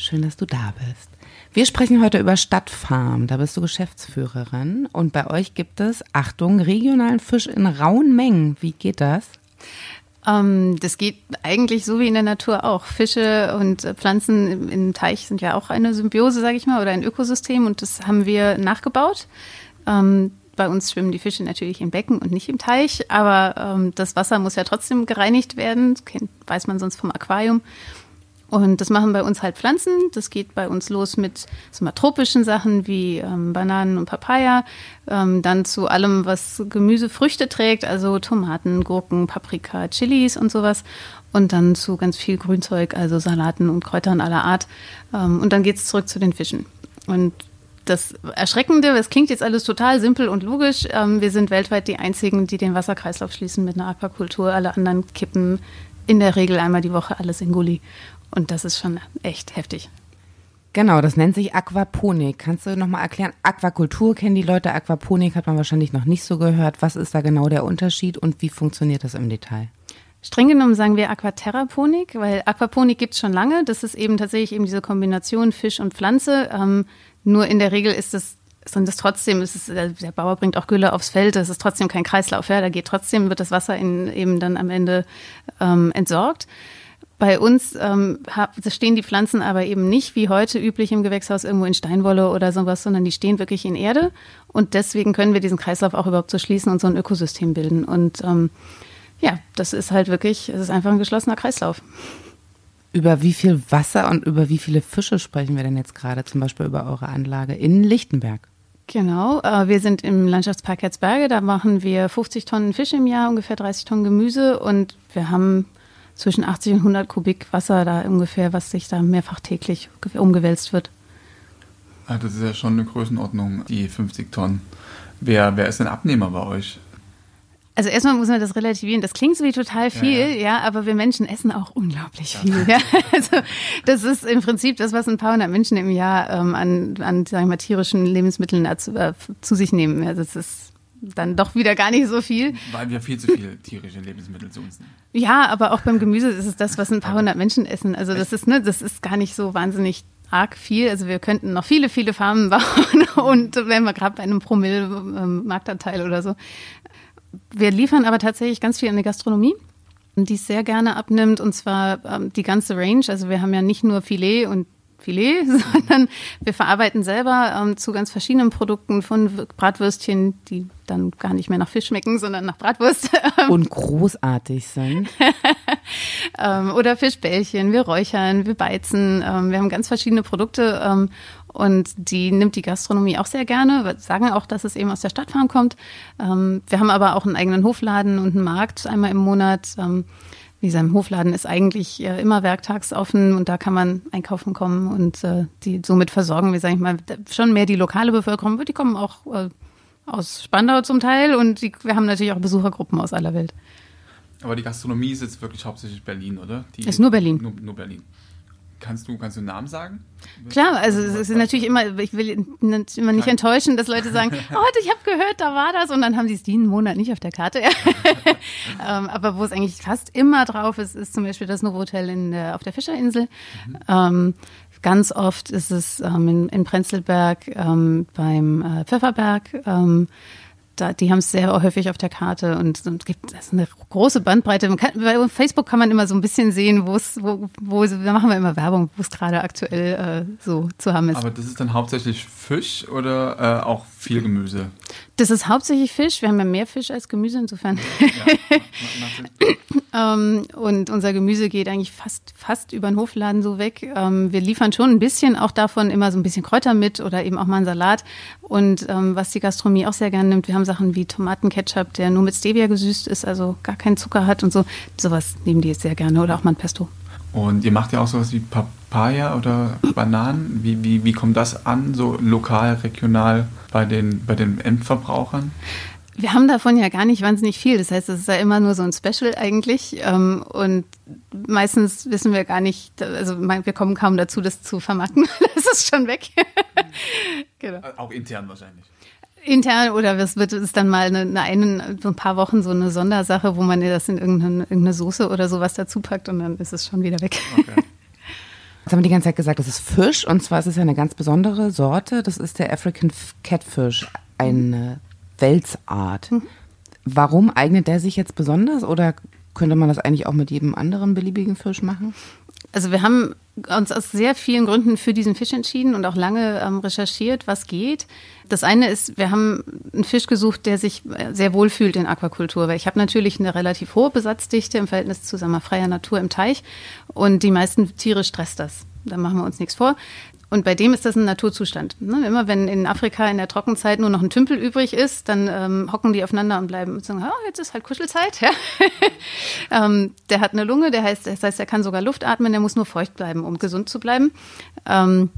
Schön, dass du da bist. Wir sprechen heute über Stadtfarm. Da bist du Geschäftsführerin und bei euch gibt es, Achtung, regionalen Fisch in rauen Mengen. Wie geht das? Ähm, das geht eigentlich so wie in der Natur auch. Fische und Pflanzen im Teich sind ja auch eine Symbiose, sage ich mal, oder ein Ökosystem und das haben wir nachgebaut. Ähm, bei uns schwimmen die Fische natürlich im Becken und nicht im Teich, aber ähm, das Wasser muss ja trotzdem gereinigt werden, das weiß man sonst vom Aquarium. Und das machen bei uns halt Pflanzen. Das geht bei uns los mit mal tropischen Sachen wie ähm, Bananen und Papaya, ähm, dann zu allem, was Gemüse, Früchte trägt, also Tomaten, Gurken, Paprika, Chilis und sowas. Und dann zu ganz viel Grünzeug, also Salaten und Kräutern aller Art. Ähm, und dann geht's zurück zu den Fischen. Und das Erschreckende, es klingt jetzt alles total simpel und logisch. Ähm, wir sind weltweit die einzigen, die den Wasserkreislauf schließen mit einer Aquakultur. Alle anderen kippen in der Regel einmal die Woche alles in Gully. Und das ist schon echt heftig. Genau, das nennt sich Aquaponik. Kannst du nochmal erklären? Aquakultur kennen die Leute, Aquaponik hat man wahrscheinlich noch nicht so gehört. Was ist da genau der Unterschied und wie funktioniert das im Detail? Streng genommen sagen wir Aquaterraponik, weil Aquaponik gibt es schon lange. Das ist eben tatsächlich eben diese Kombination Fisch und Pflanze. Ähm, nur in der Regel ist es sind es trotzdem, ist es, der Bauer bringt auch Gülle aufs Feld, das ist trotzdem kein Kreislauf, ja, da geht trotzdem, wird das Wasser in, eben dann am Ende ähm, entsorgt. Bei uns ähm, stehen die Pflanzen aber eben nicht wie heute üblich im Gewächshaus irgendwo in Steinwolle oder sowas, sondern die stehen wirklich in Erde. Und deswegen können wir diesen Kreislauf auch überhaupt so schließen und so ein Ökosystem bilden. Und ähm, ja, das ist halt wirklich, es ist einfach ein geschlossener Kreislauf. Über wie viel Wasser und über wie viele Fische sprechen wir denn jetzt gerade, zum Beispiel über eure Anlage in Lichtenberg? Genau, äh, wir sind im Landschaftspark Herzberge, da machen wir 50 Tonnen Fische im Jahr, ungefähr 30 Tonnen Gemüse und wir haben zwischen 80 und 100 Kubik Wasser da ungefähr, was sich da mehrfach täglich umgewälzt wird. Ah, das ist ja schon eine Größenordnung, die 50 Tonnen. Wer, wer ist denn Abnehmer bei euch? Also erstmal muss man das relativieren. Das klingt so wie total viel, ja, ja. ja aber wir Menschen essen auch unglaublich viel. Ja. Also das ist im Prinzip das, was ein paar hundert Menschen im Jahr ähm, an, an sagen wir mal, tierischen Lebensmitteln zu, äh, zu sich nehmen. Also das ist dann doch wieder gar nicht so viel. Weil wir viel zu viele tierische Lebensmittel zu uns nehmen. Ja, aber auch beim Gemüse ist es das, was ein paar hundert Menschen essen. Also das ist, ne, das ist gar nicht so wahnsinnig arg viel. Also wir könnten noch viele, viele Farmen bauen und wenn wir gerade bei einem Promille Marktanteil oder so. Wir liefern aber tatsächlich ganz viel in die Gastronomie die es sehr gerne abnimmt und zwar ähm, die ganze Range. Also wir haben ja nicht nur Filet und Filet, sondern wir verarbeiten selber ähm, zu ganz verschiedenen Produkten von Bratwürstchen, die dann gar nicht mehr nach Fisch schmecken, sondern nach Bratwurst. Und großartig sind. ähm, oder Fischbällchen, wir räuchern, wir beizen. Ähm, wir haben ganz verschiedene Produkte ähm, und die nimmt die Gastronomie auch sehr gerne. Wir sagen auch, dass es eben aus der Stadtfarm kommt. Ähm, wir haben aber auch einen eigenen Hofladen und einen Markt einmal im Monat. Wie gesagt, im Hofladen ist eigentlich äh, immer werktags offen und da kann man einkaufen kommen und äh, die somit versorgen wir, sage ich mal, schon mehr die lokale Bevölkerung. Die kommen auch äh, aus Spandau zum Teil und die, wir haben natürlich auch Besuchergruppen aus aller Welt. Aber die Gastronomie ist jetzt wirklich hauptsächlich Berlin, oder? Die, ist nur Berlin. Nur, nur Berlin. Kannst du, kannst du einen Namen sagen? Klar, also es ist natürlich immer, ich will immer nicht enttäuschen, dass Leute sagen, oh, ich habe gehört, da war das und dann haben sie es den Monat nicht auf der Karte. ähm, aber wo es eigentlich fast immer drauf ist, ist zum Beispiel das Novotel in der, auf der Fischerinsel. Mhm. Ähm, ganz oft ist es ähm, in, in Prenzlberg ähm, beim äh, Pfefferberg. Da, die haben es sehr häufig auf der Karte und es gibt das ist eine große Bandbreite. Kann, bei Facebook kann man immer so ein bisschen sehen, wo es, wo, wo, da machen wir immer Werbung, wo es gerade aktuell äh, so zu haben ist. Aber das ist dann hauptsächlich Fisch oder äh, auch viel Gemüse? Das ist hauptsächlich Fisch. Wir haben ja mehr Fisch als Gemüse insofern. Ja, ähm, und unser Gemüse geht eigentlich fast, fast über den Hofladen so weg. Ähm, wir liefern schon ein bisschen auch davon immer so ein bisschen Kräuter mit oder eben auch mal einen Salat. Und ähm, was die Gastronomie auch sehr gerne nimmt, wir haben Sachen wie Tomatenketchup, der nur mit Stevia gesüßt ist, also gar keinen Zucker hat und so. Sowas nehmen die jetzt sehr gerne oder auch mal ein Pesto. Und ihr macht ja auch sowas wie Papaya oder Bananen? Wie, wie, wie kommt das an, so lokal, regional bei den, bei den Endverbrauchern? Wir haben davon ja gar nicht wahnsinnig viel. Das heißt, es ist ja immer nur so ein Special eigentlich. Ähm, und meistens wissen wir gar nicht, also wir kommen kaum dazu, das zu vermarkten. Das ist schon weg. genau. Auch intern wahrscheinlich. Intern oder es wird es dann mal eine, eine so ein paar Wochen so eine Sondersache, wo man das in irgendeine, irgendeine Soße oder sowas dazu packt und dann ist es schon wieder weg. Okay. Jetzt haben wir die ganze Zeit gesagt, das ist Fisch und zwar ist es ja eine ganz besondere Sorte. Das ist der African Catfish, eine Welsart. Mhm. Warum eignet der sich jetzt besonders oder könnte man das eigentlich auch mit jedem anderen beliebigen Fisch machen? Also wir haben uns aus sehr vielen Gründen für diesen Fisch entschieden und auch lange ähm, recherchiert, was geht. Das eine ist, wir haben einen Fisch gesucht, der sich äh, sehr wohl fühlt in Aquakultur, weil ich habe natürlich eine relativ hohe Besatzdichte im Verhältnis zu sagen wir, freier Natur im Teich und die meisten Tiere stresst das. Da machen wir uns nichts vor. Und bei dem ist das ein Naturzustand. Ne? Immer wenn in Afrika in der Trockenzeit nur noch ein Tümpel übrig ist, dann ähm, hocken die aufeinander und bleiben und sagen, oh, jetzt ist halt Kuschelzeit. Ja? ähm, der hat eine Lunge, der heißt, das heißt, er kann sogar Luft atmen, der muss nur feucht bleiben, um gesund zu bleiben. Ähm,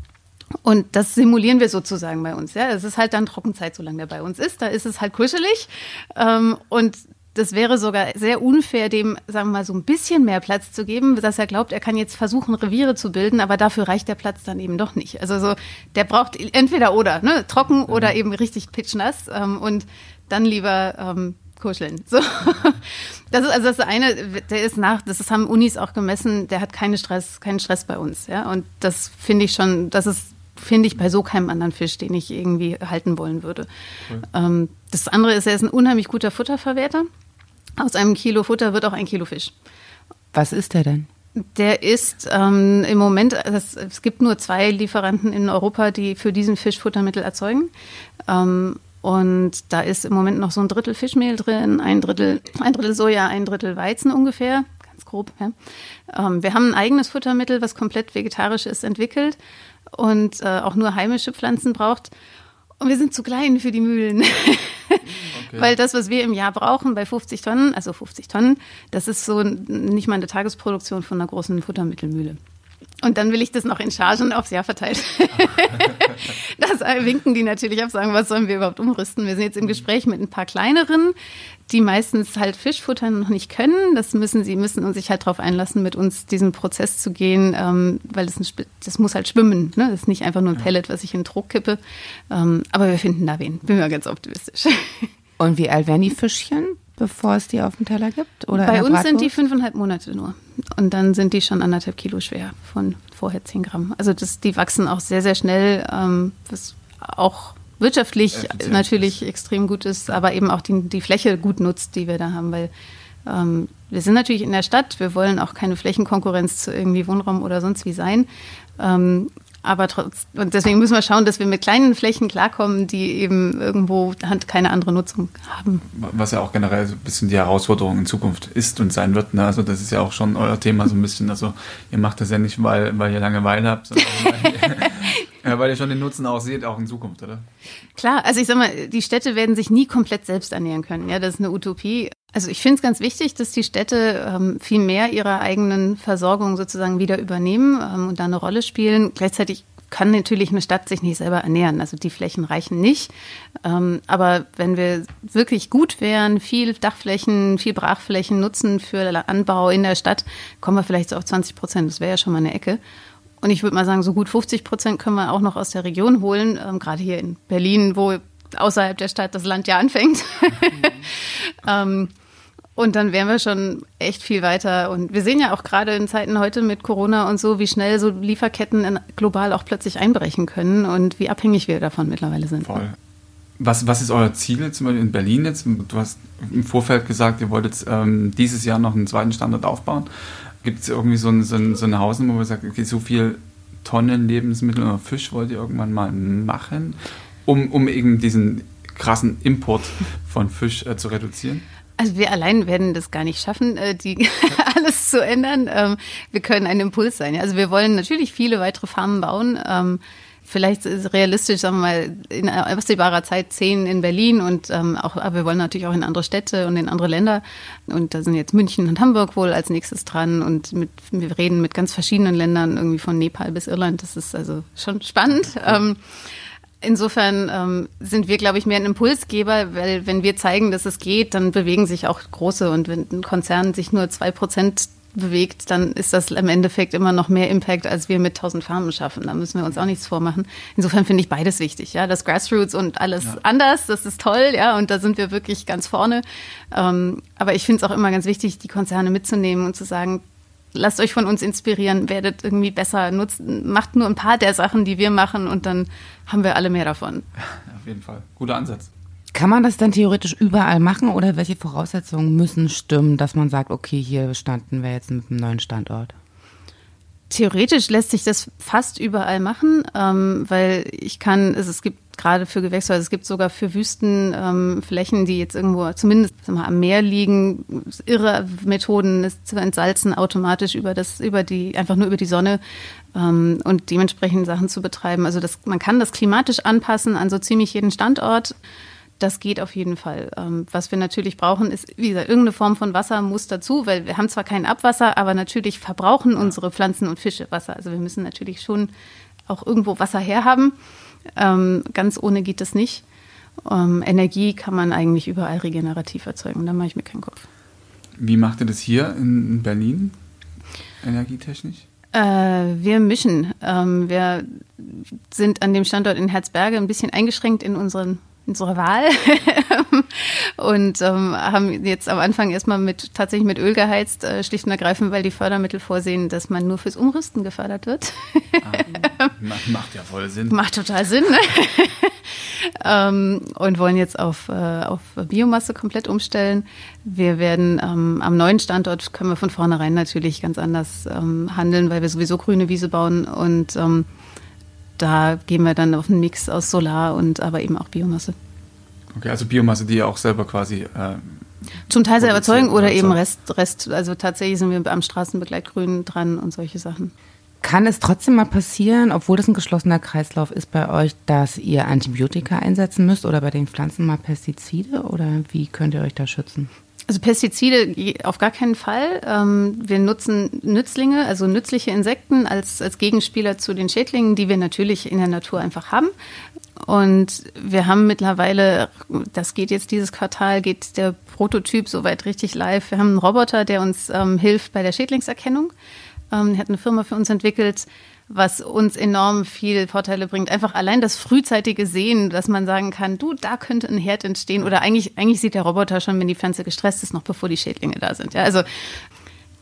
und das simulieren wir sozusagen bei uns. Ja, es ist halt dann Trockenzeit, solange der bei uns ist. Da ist es halt kuschelig. Ähm, und das wäre sogar sehr unfair, dem, sagen wir mal, so ein bisschen mehr Platz zu geben, dass er glaubt, er kann jetzt versuchen, Reviere zu bilden, aber dafür reicht der Platz dann eben doch nicht. Also so, der braucht entweder oder, ne, trocken oder eben richtig pitchnass ähm, und dann lieber ähm, kuscheln. So. Das ist also das eine, der ist nach, das haben Unis auch gemessen, der hat keinen Stress, keinen Stress bei uns, ja. Und das finde ich schon, das ist finde ich bei so keinem anderen Fisch, den ich irgendwie halten wollen würde. Cool. Ähm, das andere ist, er ist ein unheimlich guter Futterverwerter. Aus einem Kilo Futter wird auch ein Kilo Fisch. Was ist der denn? Der ist ähm, im Moment, das, es gibt nur zwei Lieferanten in Europa, die für diesen Fisch Futtermittel erzeugen. Ähm, und da ist im Moment noch so ein Drittel Fischmehl drin, ein Drittel, ein Drittel Soja, ein Drittel Weizen ungefähr, ganz grob. Ja. Ähm, wir haben ein eigenes Futtermittel, was komplett vegetarisch ist, entwickelt und äh, auch nur heimische Pflanzen braucht. Und wir sind zu klein für die Mühlen. Okay. Weil das, was wir im Jahr brauchen bei 50 Tonnen, also 50 Tonnen, das ist so nicht mal eine Tagesproduktion von einer großen Futtermittelmühle. Und dann will ich das noch in Chargen aufs Jahr verteilt. das winken die natürlich ab, sagen, was sollen wir überhaupt umrüsten? Wir sind jetzt im Gespräch mit ein paar kleineren, die meistens halt Fischfutter noch nicht können. Das müssen sie müssen und sich halt darauf einlassen, mit uns diesen Prozess zu gehen, ähm, weil das, ein, das muss halt schwimmen. Ne? Das ist nicht einfach nur ein Pellet, was ich in den Druck kippe. Ähm, aber wir finden da wen. Bin mir ganz optimistisch. Und wie alt werden die Fischchen? bevor es die auf dem Teller gibt? Oder Bei uns sind die fünfeinhalb Monate nur. Und dann sind die schon anderthalb Kilo schwer von vorher zehn Gramm. Also das, die wachsen auch sehr, sehr schnell, ähm, was auch wirtschaftlich Effizient natürlich ist. extrem gut ist, aber eben auch die, die Fläche gut nutzt, die wir da haben, weil ähm, wir sind natürlich in der Stadt, wir wollen auch keine Flächenkonkurrenz zu irgendwie Wohnraum oder sonst wie sein. Ähm, aber trotz, und deswegen müssen wir schauen, dass wir mit kleinen Flächen klarkommen, die eben irgendwo halt keine andere Nutzung haben. Was ja auch generell so ein bisschen die Herausforderung in Zukunft ist und sein wird. Ne? Also das ist ja auch schon euer Thema so ein bisschen. Also ihr macht das ja nicht, weil, weil ihr Langeweile habt, sondern weil, ja, weil ihr schon den Nutzen auch seht, auch in Zukunft, oder? Klar, also ich sag mal, die Städte werden sich nie komplett selbst ernähren können. Ja, das ist eine Utopie. Also ich finde es ganz wichtig, dass die Städte ähm, viel mehr ihrer eigenen Versorgung sozusagen wieder übernehmen ähm, und da eine Rolle spielen. Gleichzeitig kann natürlich eine Stadt sich nicht selber ernähren. Also die Flächen reichen nicht. Ähm, aber wenn wir wirklich gut wären, viel Dachflächen, viel Brachflächen nutzen für Anbau in der Stadt, kommen wir vielleicht so auf 20 Prozent. Das wäre ja schon mal eine Ecke. Und ich würde mal sagen, so gut 50 Prozent können wir auch noch aus der Region holen, ähm, gerade hier in Berlin, wo außerhalb der Stadt das Land ja anfängt. Ähm, und dann wären wir schon echt viel weiter. Und wir sehen ja auch gerade in Zeiten heute mit Corona und so, wie schnell so Lieferketten global auch plötzlich einbrechen können und wie abhängig wir davon mittlerweile sind. Voll. Was, was ist euer Ziel zum Beispiel in Berlin jetzt? Du hast im Vorfeld gesagt, ihr wolltet ähm, dieses Jahr noch einen zweiten Standort aufbauen. Gibt es irgendwie so, ein, so, ein, so eine Hausnummer, wo ihr sagt, okay, so viel Tonnen Lebensmittel oder Fisch wollt ihr irgendwann mal machen, um, um eben diesen krassen Import von Fisch äh, zu reduzieren? Also wir allein werden das gar nicht schaffen, äh, die alles zu ändern. Ähm, wir können ein Impuls sein. Also wir wollen natürlich viele weitere Farmen bauen. Vielleicht ist realistisch, sagen wir mal, in absehbarer Zeit zehn in Berlin und ähm, auch, aber wir wollen natürlich auch in andere Städte und in andere Länder. Und da sind jetzt München und Hamburg wohl als nächstes dran und mit, wir reden mit ganz verschiedenen Ländern, irgendwie von Nepal bis Irland. Das ist also schon spannend. Ähm, Insofern ähm, sind wir, glaube ich, mehr ein Impulsgeber, weil wenn wir zeigen, dass es geht, dann bewegen sich auch große. Und wenn ein Konzern sich nur zwei Prozent bewegt, dann ist das im Endeffekt immer noch mehr Impact, als wir mit 1000 Farmen schaffen. Da müssen wir uns auch nichts vormachen. Insofern finde ich beides wichtig. Ja, das Grassroots und alles ja. anders, das ist toll. Ja, und da sind wir wirklich ganz vorne. Ähm, aber ich finde es auch immer ganz wichtig, die Konzerne mitzunehmen und zu sagen, lasst euch von uns inspirieren, werdet irgendwie besser, nutzt, macht nur ein paar der Sachen, die wir machen und dann haben wir alle mehr davon. Auf jeden Fall. Guter Ansatz. Kann man das dann theoretisch überall machen oder welche Voraussetzungen müssen stimmen, dass man sagt, okay, hier standen wir jetzt mit einem neuen Standort? Theoretisch lässt sich das fast überall machen, ähm, weil ich kann, es, es gibt gerade für Gewächshäuser, es gibt sogar für Wüstenflächen, ähm, die jetzt irgendwo zumindest mal, am Meer liegen, irre Methoden, das zu entsalzen automatisch über das, über die, einfach nur über die Sonne ähm, und dementsprechend Sachen zu betreiben. Also das, man kann das klimatisch anpassen an so ziemlich jeden Standort. Das geht auf jeden Fall. Ähm, was wir natürlich brauchen, ist, wie gesagt, irgendeine Form von Wasser muss dazu, weil wir haben zwar kein Abwasser, aber natürlich verbrauchen unsere Pflanzen und Fische Wasser. Also wir müssen natürlich schon auch irgendwo Wasser herhaben. Ähm, ganz ohne geht das nicht. Ähm, Energie kann man eigentlich überall regenerativ erzeugen. Da mache ich mir keinen Kopf. Wie macht ihr das hier in Berlin, energietechnisch? Äh, wir mischen. Ähm, wir sind an dem Standort in Herzberge ein bisschen eingeschränkt in unseren unserer Wahl und ähm, haben jetzt am Anfang erstmal mit tatsächlich mit Öl geheizt, äh, schlicht und ergreifend, weil die Fördermittel vorsehen, dass man nur fürs Umrüsten gefördert wird. ah, macht ja voll Sinn. Macht total Sinn. Ne? ähm, und wollen jetzt auf, äh, auf Biomasse komplett umstellen. Wir werden ähm, am neuen Standort können wir von vornherein natürlich ganz anders ähm, handeln, weil wir sowieso grüne Wiese bauen und ähm, da gehen wir dann auf einen Mix aus Solar und aber eben auch Biomasse. Okay, also Biomasse, die ihr auch selber quasi äh, zum Teil selber erzeugen oder eben Rest, Rest, also tatsächlich sind wir am Straßenbegleitgrün dran und solche Sachen. Kann es trotzdem mal passieren, obwohl das ein geschlossener Kreislauf ist bei euch, dass ihr Antibiotika einsetzen müsst oder bei den Pflanzen mal Pestizide oder wie könnt ihr euch da schützen? Also Pestizide auf gar keinen Fall. Ähm, wir nutzen Nützlinge, also nützliche Insekten als, als Gegenspieler zu den Schädlingen, die wir natürlich in der Natur einfach haben. Und wir haben mittlerweile, das geht jetzt dieses Quartal, geht der Prototyp soweit richtig live. Wir haben einen Roboter, der uns ähm, hilft bei der Schädlingserkennung. Ähm, hat eine Firma für uns entwickelt, was uns enorm viel Vorteile bringt. Einfach allein das frühzeitige Sehen, dass man sagen kann, du, da könnte ein Herd entstehen. Oder eigentlich, eigentlich sieht der Roboter schon, wenn die Pflanze gestresst ist, noch bevor die Schädlinge da sind. Ja, also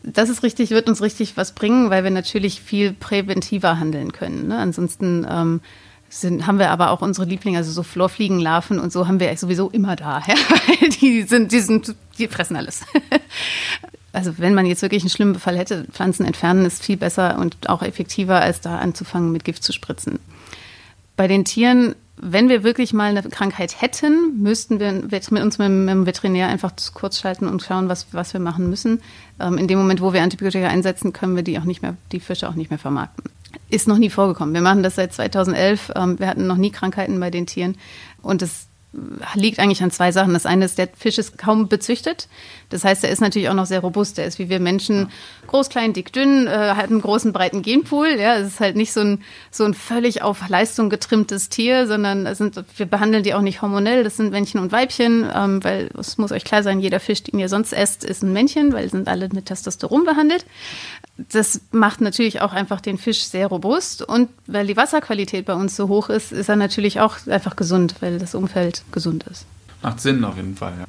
das ist richtig, wird uns richtig was bringen, weil wir natürlich viel präventiver handeln können. Ne? Ansonsten ähm, sind, haben wir aber auch unsere Lieblinge, also so Florfliegenlarven und so haben wir sowieso immer da. Ja? die sind, die sind, die fressen alles also wenn man jetzt wirklich einen schlimmen Befall hätte, Pflanzen entfernen ist viel besser und auch effektiver, als da anzufangen, mit Gift zu spritzen. Bei den Tieren, wenn wir wirklich mal eine Krankheit hätten, müssten wir mit uns mit dem Veterinär einfach kurz schalten und schauen, was, was wir machen müssen. Ähm, in dem Moment, wo wir Antibiotika einsetzen, können wir die auch nicht mehr, die Fische auch nicht mehr vermarkten. Ist noch nie vorgekommen. Wir machen das seit 2011. Ähm, wir hatten noch nie Krankheiten bei den Tieren und es liegt eigentlich an zwei Sachen. Das eine ist, der Fisch ist kaum bezüchtet. Das heißt, er ist natürlich auch noch sehr robust. Er ist wie wir Menschen groß, klein, dick, dünn, äh, hat einen großen, breiten Genpool. Ja, es ist halt nicht so ein, so ein völlig auf Leistung getrimmtes Tier, sondern es sind, wir behandeln die auch nicht hormonell. Das sind Männchen und Weibchen, ähm, weil es muss euch klar sein, jeder Fisch, den ihr sonst esst, ist ein Männchen, weil sind alle mit Testosteron behandelt das macht natürlich auch einfach den Fisch sehr robust und weil die Wasserqualität bei uns so hoch ist, ist er natürlich auch einfach gesund, weil das Umfeld gesund ist. Macht Sinn auf jeden Fall, ja.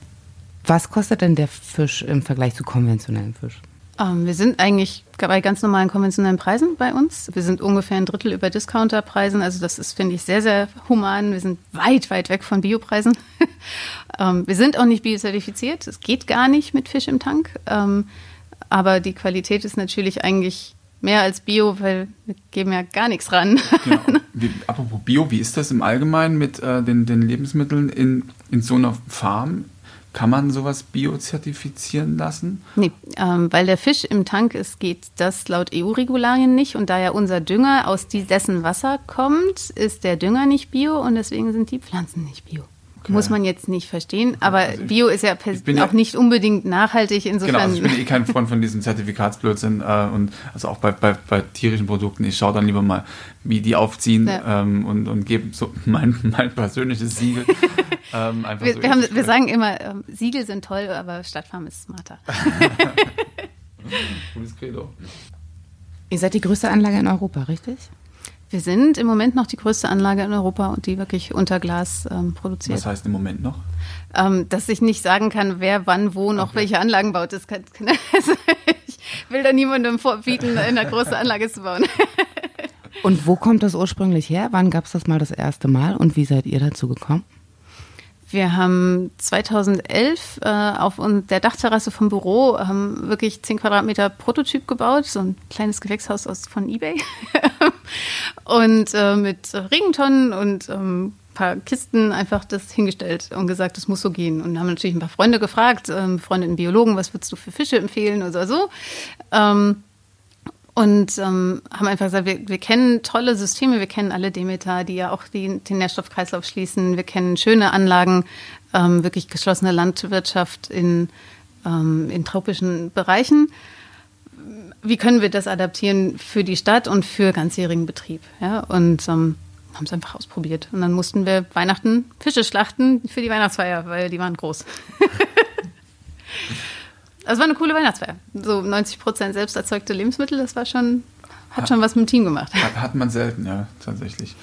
Was kostet denn der Fisch im Vergleich zu konventionellem Fisch? Ähm, wir sind eigentlich bei ganz normalen konventionellen Preisen bei uns. Wir sind ungefähr ein Drittel über Discounterpreisen. Also das ist, finde ich, sehr, sehr human. Wir sind weit, weit weg von Biopreisen. ähm, wir sind auch nicht biozertifiziert. Es geht gar nicht mit Fisch im Tank. Ähm, aber die Qualität ist natürlich eigentlich mehr als Bio, weil wir geben ja gar nichts ran. Genau. Wie, apropos Bio, wie ist das im Allgemeinen mit äh, den, den Lebensmitteln in, in so einer Farm? Kann man sowas biozertifizieren lassen? Nee, ähm, weil der Fisch im Tank ist, geht das laut EU-Regularien nicht. Und da ja unser Dünger aus dessen Wasser kommt, ist der Dünger nicht bio und deswegen sind die Pflanzen nicht bio. Okay. Muss man jetzt nicht verstehen, aber also Bio ist ja auch ja, nicht unbedingt nachhaltig. Insofern genau, also ich bin eh kein Freund von diesem Zertifikatsblödsinn äh, und also auch bei, bei, bei tierischen Produkten. Ich schaue dann lieber mal, wie die aufziehen ja. ähm, und, und gebe so mein, mein persönliches Siegel. ähm, wir, so wir, haben, wir, sagen immer, ähm, Siegel sind toll, aber Stadtfarm ist smarter. Gutes Credo. Ihr seid die größte Anlage in Europa, richtig? Wir sind im Moment noch die größte Anlage in Europa und die wirklich unter Glas ähm, produziert. Was heißt im Moment noch? Ähm, dass ich nicht sagen kann, wer wann wo noch okay. welche Anlagen baut. Das kann, also ich will da niemandem vorbieten, eine große Anlage zu bauen. und wo kommt das ursprünglich her? Wann gab es das mal das erste Mal und wie seid ihr dazu gekommen? Wir haben 2011 äh, auf der Dachterrasse vom Büro haben wirklich 10 Quadratmeter Prototyp gebaut, so ein kleines Gewächshaus aus, von eBay. und äh, mit Regentonnen und ähm, paar Kisten einfach das hingestellt und gesagt, das muss so gehen. Und haben natürlich ein paar Freunde gefragt, ähm, Freunde Biologen, was würdest du für Fische empfehlen oder so. Ähm, und ähm, haben einfach gesagt, wir, wir kennen tolle Systeme, wir kennen alle Demeter, die ja auch die, den Nährstoffkreislauf schließen, wir kennen schöne Anlagen, ähm, wirklich geschlossene Landwirtschaft in, ähm, in tropischen Bereichen. Wie können wir das adaptieren für die Stadt und für ganzjährigen Betrieb? Ja? Und ähm, haben es einfach ausprobiert. Und dann mussten wir Weihnachten Fische schlachten für die Weihnachtsfeier, weil die waren groß. Also war eine coole Weihnachtsfeier. So 90 Prozent selbst erzeugte Lebensmittel, das war schon, hat schon was mit dem Team gemacht. Hat, hat man selten, ja, tatsächlich.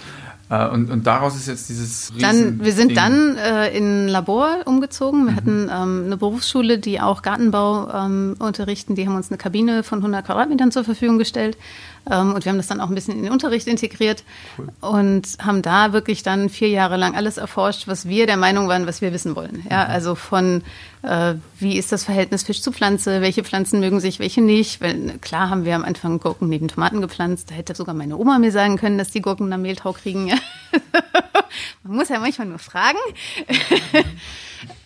Äh, und, und daraus ist jetzt dieses dann, Wir sind Ding. dann äh, in ein Labor umgezogen. Wir mhm. hatten ähm, eine Berufsschule, die auch Gartenbau ähm, unterrichten. Die haben uns eine Kabine von 100 Quadratmetern zur Verfügung gestellt. Ähm, und wir haben das dann auch ein bisschen in den Unterricht integriert cool. und haben da wirklich dann vier Jahre lang alles erforscht, was wir der Meinung waren, was wir wissen wollen. Ja, mhm. also von äh, wie ist das Verhältnis Fisch zu Pflanze, welche Pflanzen mögen sich, welche nicht. Weil, klar haben wir am Anfang Gurken neben Tomaten gepflanzt. Da hätte sogar meine Oma mir sagen können, dass die Gurken dann Mehltau kriegen. Man muss ja manchmal nur fragen.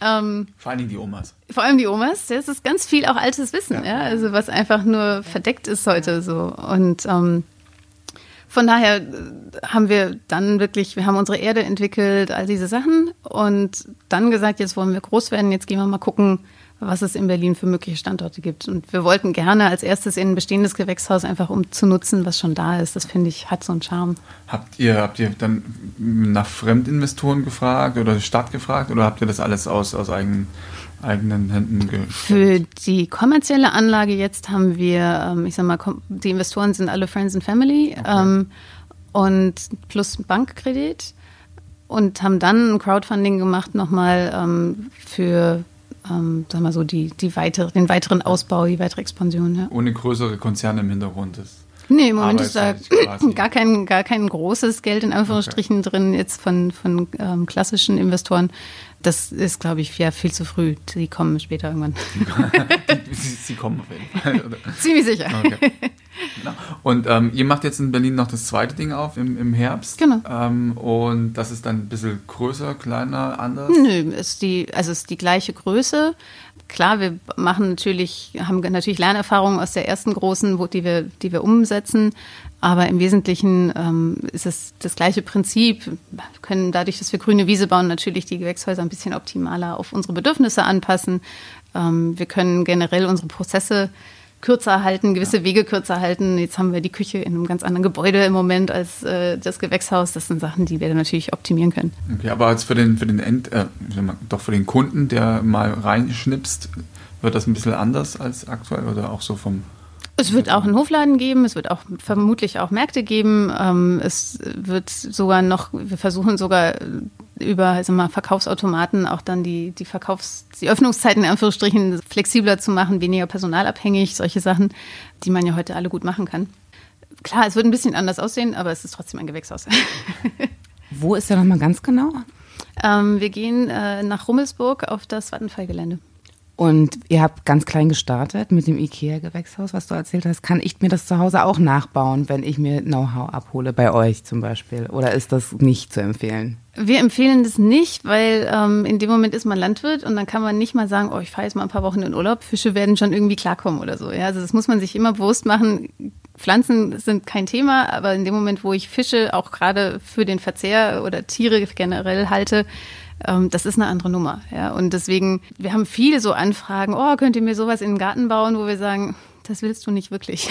Ähm, vor allem die Omas. Vor allem die Omas. Das ist ganz viel auch altes Wissen, ja. ja also was einfach nur verdeckt ist heute so. Und ähm, von daher äh, haben wir dann wirklich, wir haben unsere Erde entwickelt, all diese Sachen und dann gesagt, jetzt wollen wir groß werden, jetzt gehen wir mal gucken, was es in Berlin für mögliche Standorte gibt. Und wir wollten gerne als erstes in ein bestehendes Gewächshaus einfach um zu nutzen, was schon da ist. Das finde ich, hat so einen Charme. Habt ihr, habt ihr dann nach Fremdinvestoren gefragt oder Stadt gefragt oder habt ihr das alles aus, aus eigenen, eigenen Händen gestellt? Für die kommerzielle Anlage jetzt haben wir, ähm, ich sag mal, die Investoren sind alle Friends and Family okay. Ähm, und plus Bankkredit und haben dann ein Crowdfunding gemacht nochmal ähm, für ähm, sagen wir so, die, die weitere, den weiteren Ausbau, die weitere Expansion. Ja. Ohne größere Konzerne im Hintergrund ist. Nee, im Moment ist da gar kein, gar kein großes Geld in Anführungsstrichen okay. drin, jetzt von, von ähm, klassischen Investoren. Das ist, glaube ich, ja, viel zu früh. Die kommen später irgendwann. sie, sie, kommen auf jeden Fall. Oder? Ziemlich sicher. Okay. Genau. Und ähm, ihr macht jetzt in Berlin noch das zweite Ding auf im, im Herbst. Genau. Ähm, und das ist dann ein bisschen größer, kleiner, anders? Nö, ist die, also ist die gleiche Größe. Klar, wir machen natürlich, haben natürlich Lernerfahrungen aus der ersten großen, wo, die wir, die wir umsetzen. Aber im Wesentlichen ähm, ist es das gleiche Prinzip. Wir können dadurch, dass wir grüne Wiese bauen, natürlich die Gewächshäuser ein bisschen optimaler auf unsere Bedürfnisse anpassen. Ähm, wir können generell unsere Prozesse kürzer halten, gewisse ja. Wege kürzer halten. Jetzt haben wir die Küche in einem ganz anderen Gebäude im Moment als äh, das Gewächshaus. Das sind Sachen, die wir dann natürlich optimieren können. Okay, aber als für den, für den End, äh, doch für den Kunden, der mal reinschnipst, wird das ein bisschen anders als aktuell oder auch so vom es wird auch einen Hofladen geben, es wird auch vermutlich auch Märkte geben. Ähm, es wird sogar noch, wir versuchen sogar über sag mal, Verkaufsautomaten auch dann die, die Verkaufs-, die Öffnungszeiten in Anführungsstrichen flexibler zu machen, weniger personalabhängig, solche Sachen, die man ja heute alle gut machen kann. Klar, es wird ein bisschen anders aussehen, aber es ist trotzdem ein Gewächshaus. Wo ist der nochmal ganz genau? Ähm, wir gehen äh, nach Rummelsburg auf das Vattenfallgelände. Und ihr habt ganz klein gestartet mit dem IKEA-Gewächshaus, was du erzählt hast. Kann ich mir das zu Hause auch nachbauen, wenn ich mir Know-how abhole, bei euch zum Beispiel? Oder ist das nicht zu empfehlen? Wir empfehlen das nicht, weil ähm, in dem Moment ist man Landwirt und dann kann man nicht mal sagen, oh, ich fahre jetzt mal ein paar Wochen in Urlaub, Fische werden schon irgendwie klarkommen oder so. Ja, also das muss man sich immer bewusst machen. Pflanzen sind kein Thema, aber in dem Moment, wo ich Fische auch gerade für den Verzehr oder Tiere generell halte, das ist eine andere Nummer. Ja? Und deswegen, wir haben viele so Anfragen, oh, könnt ihr mir sowas in den Garten bauen, wo wir sagen, das willst du nicht wirklich.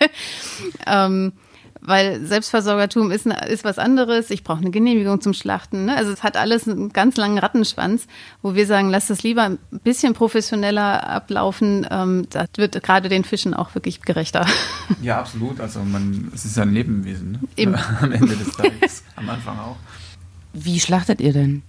ähm, weil Selbstversorgertum ist, ist was anderes. Ich brauche eine Genehmigung zum Schlachten. Ne? Also es hat alles einen ganz langen Rattenschwanz, wo wir sagen, lass das lieber ein bisschen professioneller ablaufen. Ähm, das wird gerade den Fischen auch wirklich gerechter. Ja, absolut. Also man, es ist ja ein Lebewesen ne? Am Ende des Tages, am Anfang auch. Wie schlachtet ihr denn?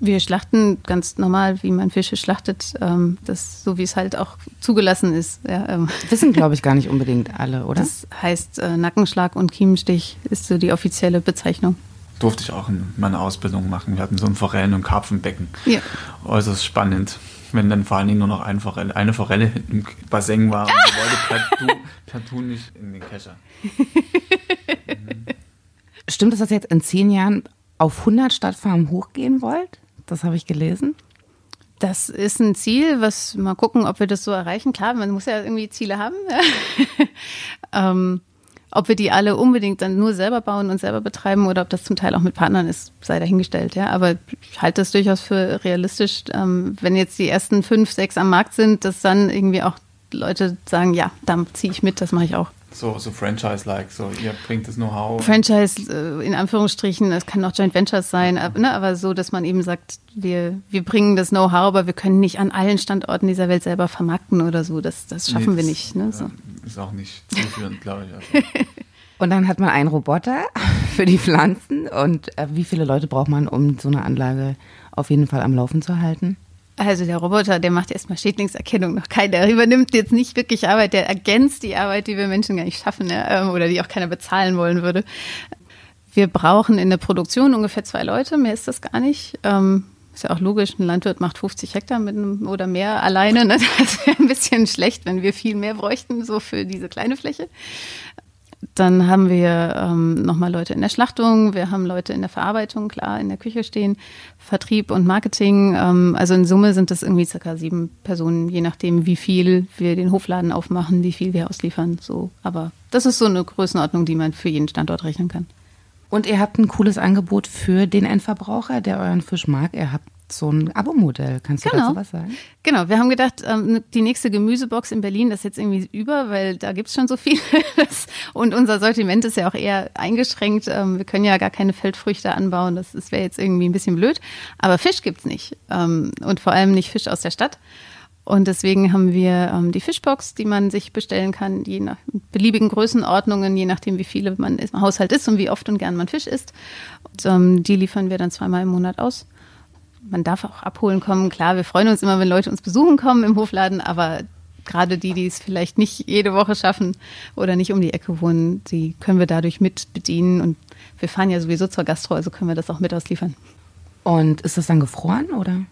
Wir schlachten ganz normal, wie man Fische schlachtet, ähm, das, so wie es halt auch zugelassen ist. Ja, ähm. Wissen, glaube ich, gar nicht unbedingt alle, oder? Das heißt äh, Nackenschlag und Kiemenstich ist so die offizielle Bezeichnung. Durfte ich auch in meiner Ausbildung machen. Wir hatten so ein Forellen- und Karpfenbecken. Ja. Äußerst spannend. Wenn dann vor allen Dingen nur noch eine Forelle, eine Forelle im Bassin war und sie wollte partout, nicht in den Kescher. mhm. Stimmt es, dass jetzt in zehn Jahren auf 100 Stadtfarmen hochgehen wollt? Das habe ich gelesen. Das ist ein Ziel, was mal gucken, ob wir das so erreichen. Klar, man muss ja irgendwie Ziele haben. ähm, ob wir die alle unbedingt dann nur selber bauen und selber betreiben oder ob das zum Teil auch mit Partnern ist, sei dahingestellt. Ja, aber ich halte das durchaus für realistisch, ähm, wenn jetzt die ersten fünf, sechs am Markt sind, dass dann irgendwie auch Leute sagen, ja, da ziehe ich mit, das mache ich auch. So, so Franchise-like, so ihr bringt das Know-how. Franchise äh, in Anführungsstrichen, es kann auch Joint Ventures sein, aber, ne, aber so, dass man eben sagt, wir, wir bringen das Know-how, aber wir können nicht an allen Standorten dieser Welt selber vermarkten oder so. Das, das schaffen nee, das, wir nicht. Ne, so. Ist auch nicht zielführend, glaube ich. Also. Und dann hat man einen Roboter für die Pflanzen. Und äh, wie viele Leute braucht man, um so eine Anlage auf jeden Fall am Laufen zu halten? Also der Roboter, der macht erstmal Schädlingserkennung noch keiner. Der übernimmt jetzt nicht wirklich Arbeit, der ergänzt die Arbeit, die wir Menschen gar nicht schaffen ähm, oder die auch keiner bezahlen wollen würde. Wir brauchen in der Produktion ungefähr zwei Leute, mehr ist das gar nicht. Ähm, ist ja auch logisch, ein Landwirt macht 50 Hektar mit einem oder mehr alleine. Ne? Das wäre ein bisschen schlecht, wenn wir viel mehr bräuchten, so für diese kleine Fläche. Dann haben wir ähm, nochmal Leute in der Schlachtung, wir haben Leute in der Verarbeitung, klar, in der Küche stehen, Vertrieb und Marketing. Ähm, also in Summe sind das irgendwie circa sieben Personen, je nachdem, wie viel wir den Hofladen aufmachen, wie viel wir ausliefern. So, aber das ist so eine Größenordnung, die man für jeden Standort rechnen kann. Und ihr habt ein cooles Angebot für den Endverbraucher, der euren Fisch mag. Ihr habt so ein Abo-Modell. Kannst du genau. dazu was sagen? Genau, wir haben gedacht, ähm, die nächste Gemüsebox in Berlin, das ist jetzt irgendwie über, weil da gibt es schon so viel. Und unser Sortiment ist ja auch eher eingeschränkt. Ähm, wir können ja gar keine Feldfrüchte anbauen. Das, das wäre jetzt irgendwie ein bisschen blöd. Aber Fisch gibt es nicht. Ähm, und vor allem nicht Fisch aus der Stadt. Und deswegen haben wir die Fischbox, die man sich bestellen kann, je nach beliebigen Größenordnungen, je nachdem, wie viele man im Haushalt ist und wie oft und gern man Fisch isst. Und die liefern wir dann zweimal im Monat aus man darf auch abholen kommen. Klar, wir freuen uns immer, wenn Leute uns besuchen kommen im Hofladen, aber gerade die, die es vielleicht nicht jede Woche schaffen oder nicht um die Ecke wohnen, die können wir dadurch mit bedienen und wir fahren ja sowieso zur Gastro, also können wir das auch mit ausliefern. Und ist das dann gefroren oder?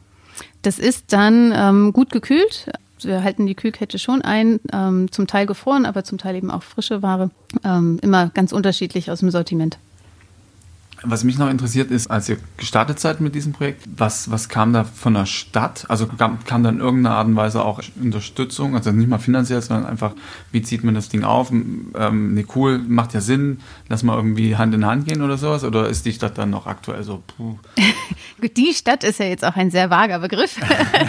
Das ist dann ähm, gut gekühlt. Wir halten die Kühlkette schon ein, ähm, zum Teil gefroren, aber zum Teil eben auch frische Ware. Ähm, immer ganz unterschiedlich aus dem Sortiment. Was mich noch interessiert ist, als ihr gestartet seid mit diesem Projekt, was, was kam da von der Stadt? Also kam, kam da in irgendeiner Art und Weise auch Unterstützung? Also nicht mal finanziell, sondern einfach, wie zieht man das Ding auf? Ähm, ne, cool, macht ja Sinn, lass mal irgendwie Hand in Hand gehen oder sowas? Oder ist die Stadt dann noch aktuell so, puh? Die Stadt ist ja jetzt auch ein sehr vager Begriff.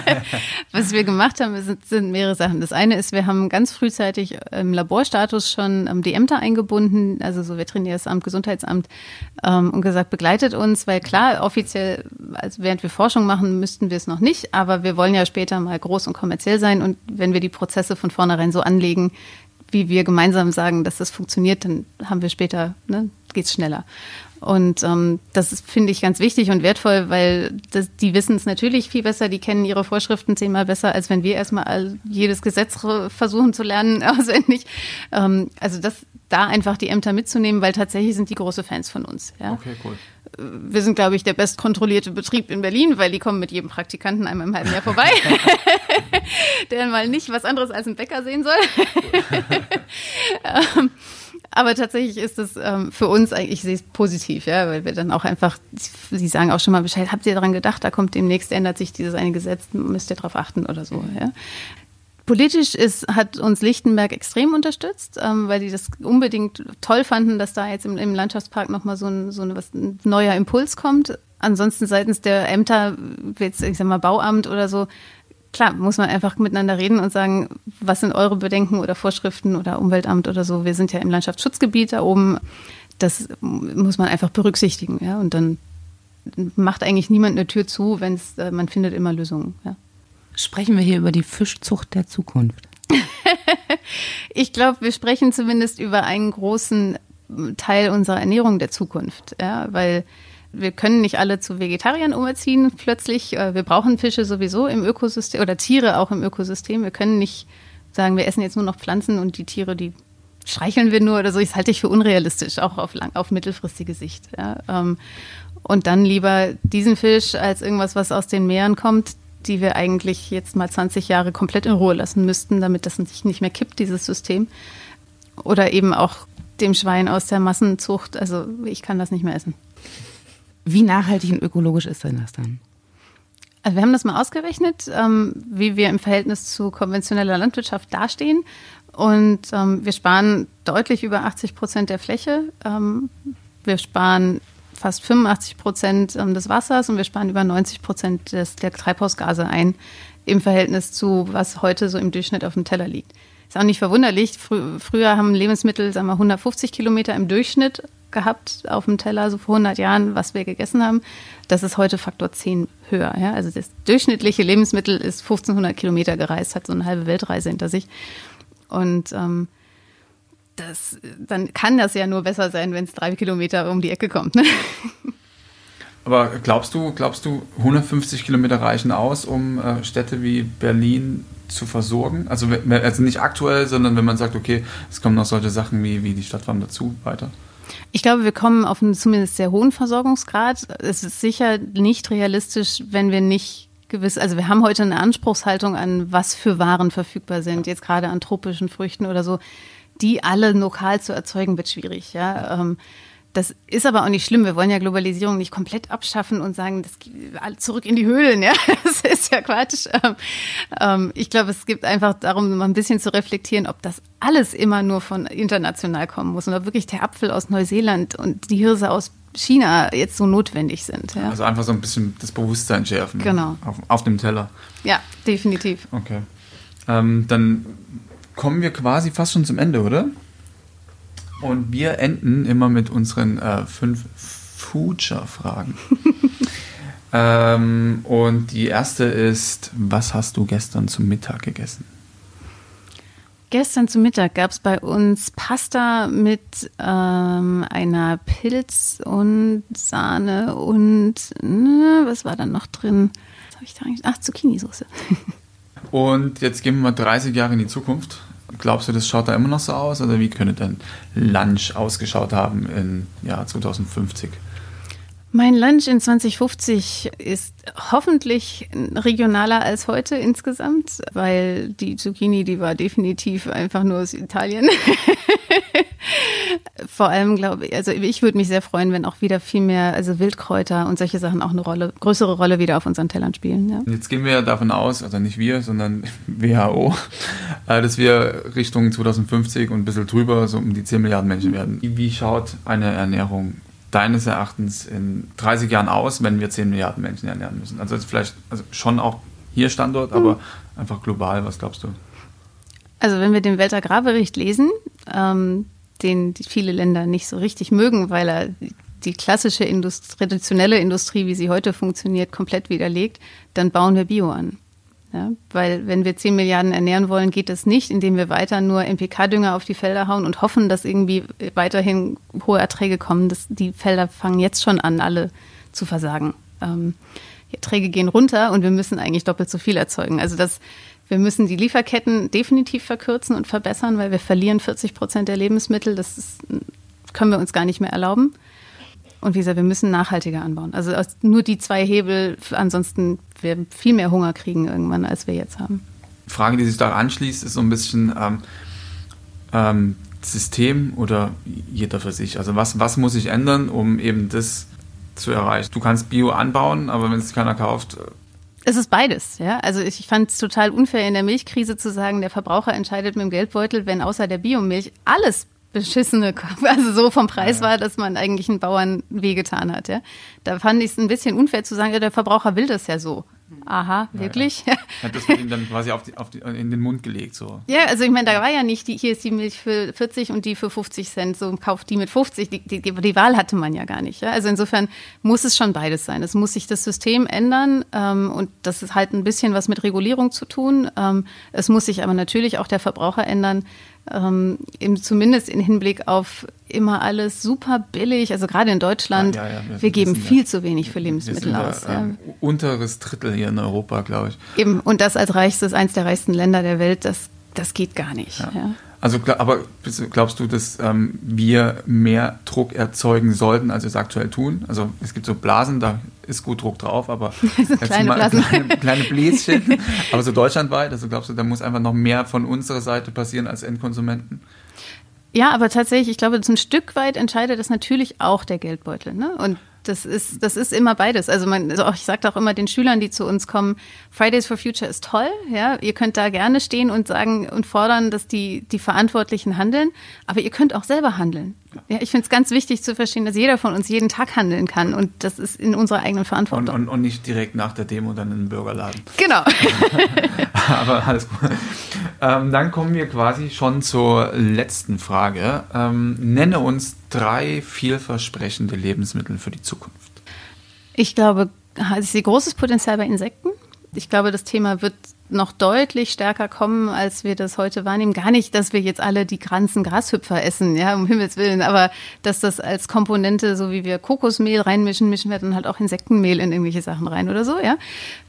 was wir gemacht haben, sind, sind mehrere Sachen. Das eine ist, wir haben ganz frühzeitig im Laborstatus schon ähm, die Ämter eingebunden, also so Veterinäramt, Gesundheitsamt, ähm, und gesagt, begleitet uns, weil klar, offiziell, also während wir Forschung machen, müssten wir es noch nicht, aber wir wollen ja später mal groß und kommerziell sein und wenn wir die Prozesse von vornherein so anlegen, wie wir gemeinsam sagen, dass das funktioniert, dann haben wir später, ne, geht's schneller. Und ähm, das finde ich ganz wichtig und wertvoll, weil das, die wissen es natürlich viel besser, die kennen ihre Vorschriften zehnmal besser, als wenn wir erstmal jedes Gesetz versuchen zu lernen auswendig. Ähm, also das, da einfach die Ämter mitzunehmen, weil tatsächlich sind die große Fans von uns. Ja? Okay, cool. wir sind, glaube ich, der bestkontrollierte Betrieb in Berlin, weil die kommen mit jedem Praktikanten einmal im halben Jahr vorbei, der mal nicht was anderes als ein Bäcker sehen soll. Ähm, aber tatsächlich ist es ähm, für uns eigentlich, ich sehe es positiv, ja, weil wir dann auch einfach, Sie sagen auch schon mal Bescheid, habt ihr daran gedacht, da kommt demnächst, ändert sich dieses eine Gesetz, müsst ihr darauf achten oder so, ja. Politisch ist, hat uns Lichtenberg extrem unterstützt, ähm, weil die das unbedingt toll fanden, dass da jetzt im, im Landschaftspark nochmal so, ein, so ein, was, ein neuer Impuls kommt. Ansonsten seitens der Ämter, jetzt, ich sag mal Bauamt oder so, klar, muss man einfach miteinander reden und sagen, was sind eure Bedenken oder Vorschriften oder Umweltamt oder so. Wir sind ja im Landschaftsschutzgebiet da oben. Das muss man einfach berücksichtigen, ja. Und dann macht eigentlich niemand eine Tür zu, wenn es, äh, man findet immer Lösungen, ja. Sprechen wir hier über die Fischzucht der Zukunft? ich glaube, wir sprechen zumindest über einen großen Teil unserer Ernährung der Zukunft, ja, weil wir können nicht alle zu Vegetariern umerziehen plötzlich. Äh, wir brauchen Fische sowieso im Ökosystem oder Tiere auch im Ökosystem. Wir können nicht sagen, wir essen jetzt nur noch Pflanzen und die Tiere, die streicheln wir nur oder so. Das halte ich für unrealistisch, auch auf, lang, auf mittelfristige Sicht. Ja. Ähm, und dann lieber diesen Fisch als irgendwas, was aus den Meeren kommt, die wir eigentlich jetzt mal 20 Jahre komplett in Ruhe lassen müssten, damit das sich nicht mehr kippt, dieses System. Oder eben auch dem Schwein aus der Massenzucht. Also ich kann das nicht mehr essen. Wie nachhaltig und ökologisch ist denn das dann? Also wir haben das mal ausgerechnet, ähm, wie wir im Verhältnis zu konventioneller Landwirtschaft dastehen. Und ähm, wir sparen deutlich über 80 Prozent der Fläche. Ähm, wir sparen fast 85 Prozent ähm, des Wassers und wir sparen über 90 Prozent der Treibhausgase ein im Verhältnis zu, was heute so im Durchschnitt auf dem Teller liegt. Ist auch nicht verwunderlich. Frü früher haben Lebensmittel, sagen wir, 150 Kilometer im Durchschnitt gehabt auf dem Teller, so vor 100 Jahren, was wir gegessen haben. Das ist heute Faktor 10 höher. Ja? Also das durchschnittliche Lebensmittel ist 1500 Kilometer gereist, hat so eine halbe Weltreise hinter sich. Und ähm, das, dann kann das ja nur besser sein, wenn es drei Kilometer um die Ecke kommt. Ne? Aber glaubst du, glaubst du, 150 Kilometer reichen aus, um äh, Städte wie Berlin zu versorgen? Also, also nicht aktuell, sondern wenn man sagt, okay, es kommen noch solche Sachen wie, wie die Stadtwand dazu weiter. Ich glaube, wir kommen auf einen zumindest sehr hohen Versorgungsgrad. Es ist sicher nicht realistisch, wenn wir nicht gewiss, also wir haben heute eine Anspruchshaltung an, was für Waren verfügbar sind, jetzt gerade an tropischen Früchten oder so die alle lokal zu erzeugen, wird schwierig. Ja. Ähm, das ist aber auch nicht schlimm. Wir wollen ja Globalisierung nicht komplett abschaffen und sagen, das geht zurück in die Höhlen. Ja, das ist ja Quatsch. Ähm, ähm, ich glaube, es gibt einfach darum, mal ein bisschen zu reflektieren, ob das alles immer nur von international kommen muss und ob wirklich der Apfel aus Neuseeland und die Hirse aus China jetzt so notwendig sind. Ja. Also einfach so ein bisschen das Bewusstsein schärfen. Genau. Auf, auf dem Teller. Ja, definitiv. Okay. Ähm, dann kommen wir quasi fast schon zum Ende, oder? Und wir enden immer mit unseren äh, fünf Future-Fragen. ähm, und die erste ist, was hast du gestern zum Mittag gegessen? Gestern zum Mittag gab es bei uns Pasta mit ähm, einer Pilz und Sahne und ne, was war da noch drin? Was habe ich da eigentlich? Ach, Zucchini-Soße. Und jetzt gehen wir mal 30 Jahre in die Zukunft. Glaubst du, das schaut da immer noch so aus? Oder wie könnte dein Lunch ausgeschaut haben im Jahr 2050? Mein Lunch in 2050 ist hoffentlich regionaler als heute insgesamt, weil die Zucchini, die war definitiv einfach nur aus Italien. Vor allem glaube ich, also ich würde mich sehr freuen, wenn auch wieder viel mehr, also Wildkräuter und solche Sachen auch eine Rolle, größere Rolle wieder auf unseren Tellern spielen. Ja. Jetzt gehen wir davon aus, also nicht wir, sondern WHO, dass wir Richtung 2050 und ein bisschen drüber so um die 10 Milliarden Menschen werden. Wie schaut eine Ernährung deines Erachtens in 30 Jahren aus, wenn wir 10 Milliarden Menschen ernähren müssen? Also vielleicht also schon auch hier Standort, aber mhm. einfach global, was glaubst du? Also wenn wir den Weltagrarbericht lesen, ähm, den viele Länder nicht so richtig mögen, weil er die klassische Indust traditionelle Industrie, wie sie heute funktioniert, komplett widerlegt, dann bauen wir Bio an. Ja, weil wenn wir 10 Milliarden ernähren wollen, geht es nicht, indem wir weiter nur NPK-Dünger auf die Felder hauen und hoffen, dass irgendwie weiterhin hohe Erträge kommen. Das, die Felder fangen jetzt schon an, alle zu versagen. Ähm, die Erträge gehen runter und wir müssen eigentlich doppelt so viel erzeugen. Also das, wir müssen die Lieferketten definitiv verkürzen und verbessern, weil wir verlieren 40 Prozent der Lebensmittel. Das ist, können wir uns gar nicht mehr erlauben. Und wie gesagt, wir müssen nachhaltiger anbauen. Also nur die zwei Hebel, ansonsten wir viel mehr Hunger kriegen irgendwann, als wir jetzt haben. Die Frage, die sich da anschließt, ist so ein bisschen ähm, ähm, System oder jeder für sich. Also was, was muss sich ändern, um eben das zu erreichen? Du kannst Bio anbauen, aber wenn es keiner kauft, äh, es ist beides, ja. Also ich fand es total unfair in der Milchkrise zu sagen, der Verbraucher entscheidet mit dem Geldbeutel, wenn außer der Biomilch alles beschissene, also so vom Preis ja. war, dass man eigentlich einen Bauern wehgetan hat. Ja. Da fand ich es ein bisschen unfair zu sagen, ja, der Verbraucher will das ja so. Aha, wirklich? Ja, ja. das wird ihm dann quasi auf die, auf die, in den Mund gelegt. So. Ja, also ich meine, da war ja nicht, die, hier ist die Milch für 40 und die für 50 Cent, so kauft die mit 50. Die, die, die Wahl hatte man ja gar nicht. Ja? Also insofern muss es schon beides sein. Es muss sich das System ändern ähm, und das ist halt ein bisschen was mit Regulierung zu tun. Ähm, es muss sich aber natürlich auch der Verbraucher ändern ähm, zumindest im Hinblick auf immer alles super billig. Also gerade in Deutschland, ja, ja, ja. Wir, wir, geben viel zu wenig für Lebensmittel aus. Äh, unteres Drittel hier in Europa, glaube ich. Eben, und das als reichstes, eins der reichsten Länder der Welt, das, das geht gar nicht. Also, aber glaubst du, dass ähm, wir mehr Druck erzeugen sollten, als wir es aktuell tun? Also es gibt so Blasen, da ist gut Druck drauf, aber kleine, Blasen. kleine, kleine Bläschen. aber so deutschlandweit, also glaubst du, da muss einfach noch mehr von unserer Seite passieren als Endkonsumenten? Ja, aber tatsächlich, ich glaube, ein Stück weit entscheidet das natürlich auch der Geldbeutel. Ne? Und das ist, das ist immer beides. Also, man, also ich sage auch immer den Schülern, die zu uns kommen, Fridays for Future ist toll. Ja, ihr könnt da gerne stehen und sagen und fordern, dass die, die Verantwortlichen handeln. Aber ihr könnt auch selber handeln. Ja, ich finde es ganz wichtig zu verstehen, dass jeder von uns jeden Tag handeln kann und das ist in unserer eigenen Verantwortung. Und, und, und nicht direkt nach der Demo dann in den Bürgerladen. Genau. Aber alles gut. Ähm, dann kommen wir quasi schon zur letzten Frage. Ähm, nenne uns drei vielversprechende Lebensmittel für die Zukunft. Ich glaube, ich sehe großes Potenzial bei Insekten. Ich glaube, das Thema wird noch deutlich stärker kommen, als wir das heute wahrnehmen. Gar nicht, dass wir jetzt alle die ganzen Grashüpfer essen, ja, um Himmels Willen, aber dass das als Komponente, so wie wir Kokosmehl reinmischen, mischen wir dann halt auch Insektenmehl in irgendwelche Sachen rein oder so, ja.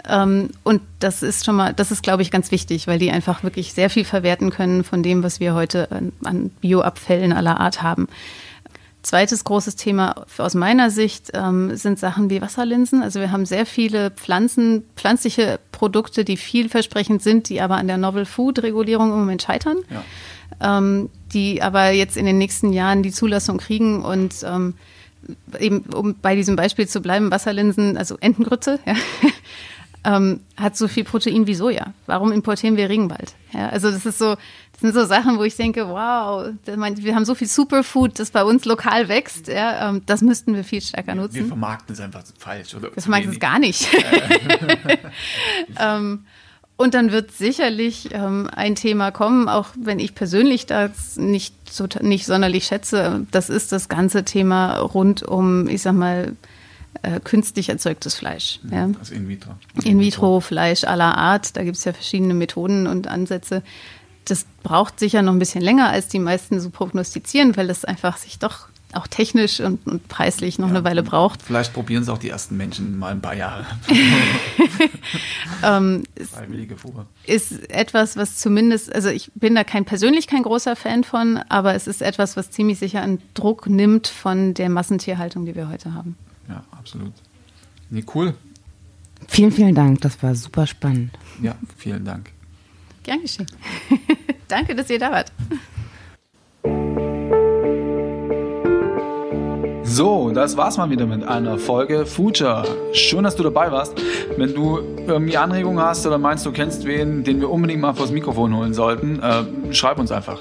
Ähm, und das ist schon mal, das ist, glaube ich, ganz wichtig, weil die einfach wirklich sehr viel verwerten können von dem, was wir heute an Bioabfällen aller Art haben. Zweites großes Thema aus meiner Sicht ähm, sind Sachen wie Wasserlinsen. Also wir haben sehr viele Pflanzen, pflanzliche Produkte, die vielversprechend sind, die aber an der Novel Food Regulierung im Moment scheitern. Ja. Ähm, die aber jetzt in den nächsten Jahren die Zulassung kriegen und ähm, eben, um bei diesem Beispiel zu bleiben, Wasserlinsen, also Entengrütze, ja, ähm, hat so viel Protein wie Soja. Warum importieren wir Regenwald? Ja, also das ist so, das sind so Sachen, wo ich denke, wow, wir haben so viel Superfood, das bei uns lokal wächst. Ja, ähm, das müssten wir viel stärker nutzen. Wir vermarkten es einfach falsch. Oder wir vermarkten es gar nicht. ähm, und dann wird sicherlich ähm, ein Thema kommen, auch wenn ich persönlich das nicht, so, nicht sonderlich schätze. Das ist das ganze Thema rund um, ich sag mal, äh, künstlich erzeugtes Fleisch. Mhm, ja. Also in vitro. In vitro Fleisch aller Art. Da gibt es ja verschiedene Methoden und Ansätze. Das braucht sicher noch ein bisschen länger, als die meisten so prognostizieren, weil das einfach sich doch auch technisch und, und preislich noch ja, eine Weile braucht. Vielleicht probieren es auch die ersten Menschen mal ein paar Jahre. ähm, ist etwas, was zumindest, also ich bin da kein persönlich kein großer Fan von, aber es ist etwas, was ziemlich sicher einen Druck nimmt von der Massentierhaltung, die wir heute haben absolut. Nee, cool. Vielen, vielen Dank. Das war super spannend. Ja, vielen Dank. Gern geschehen. Danke, dass ihr da wart. So, das war's mal wieder mit einer Folge Future. Schön, dass du dabei warst. Wenn du irgendwie Anregungen hast oder meinst, du kennst wen, den wir unbedingt mal vors Mikrofon holen sollten, äh, schreib uns einfach.